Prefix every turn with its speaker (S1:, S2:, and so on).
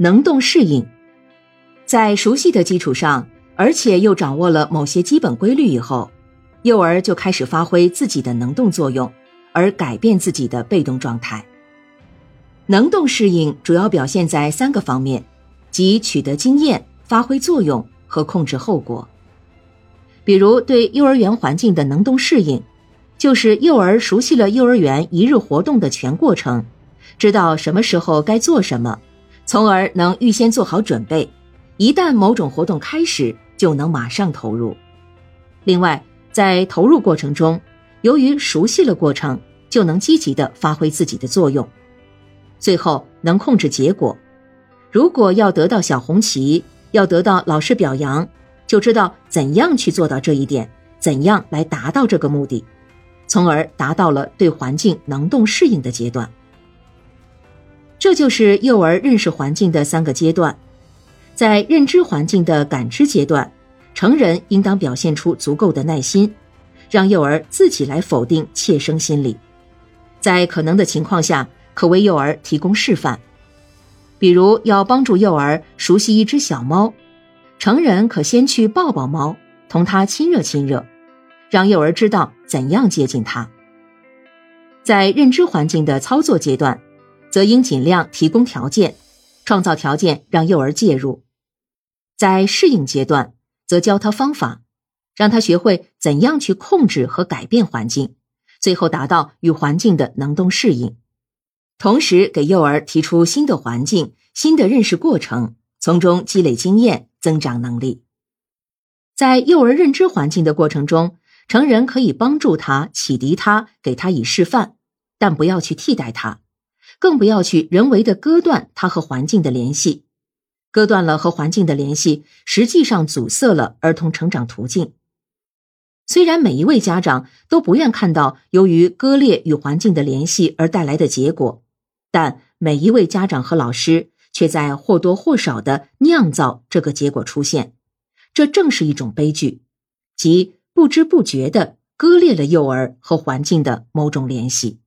S1: 能动适应，在熟悉的基础上，而且又掌握了某些基本规律以后，幼儿就开始发挥自己的能动作用，而改变自己的被动状态。能动适应主要表现在三个方面，即取得经验、发挥作用和控制后果。比如对幼儿园环境的能动适应，就是幼儿熟悉了幼儿园一日活动的全过程，知道什么时候该做什么，从而能预先做好准备，一旦某种活动开始，就能马上投入。另外，在投入过程中，由于熟悉了过程，就能积极的发挥自己的作用。最后能控制结果，如果要得到小红旗，要得到老师表扬，就知道怎样去做到这一点，怎样来达到这个目的，从而达到了对环境能动适应的阶段。这就是幼儿认识环境的三个阶段。在认知环境的感知阶段，成人应当表现出足够的耐心，让幼儿自己来否定切生心理，在可能的情况下。可为幼儿提供示范，比如要帮助幼儿熟悉一只小猫，成人可先去抱抱猫，同它亲热亲热，让幼儿知道怎样接近它。在认知环境的操作阶段，则应尽量提供条件，创造条件让幼儿介入；在适应阶段，则教他方法，让他学会怎样去控制和改变环境，最后达到与环境的能动适应。同时，给幼儿提出新的环境、新的认识过程，从中积累经验、增长能力。在幼儿认知环境的过程中，成人可以帮助他、启迪他、给他以示范，但不要去替代他，更不要去人为的割断他和环境的联系。割断了和环境的联系，实际上阻塞了儿童成长途径。虽然每一位家长都不愿看到由于割裂与环境的联系而带来的结果。但每一位家长和老师却在或多或少的酿造这个结果出现，这正是一种悲剧，即不知不觉的割裂了幼儿和环境的某种联系。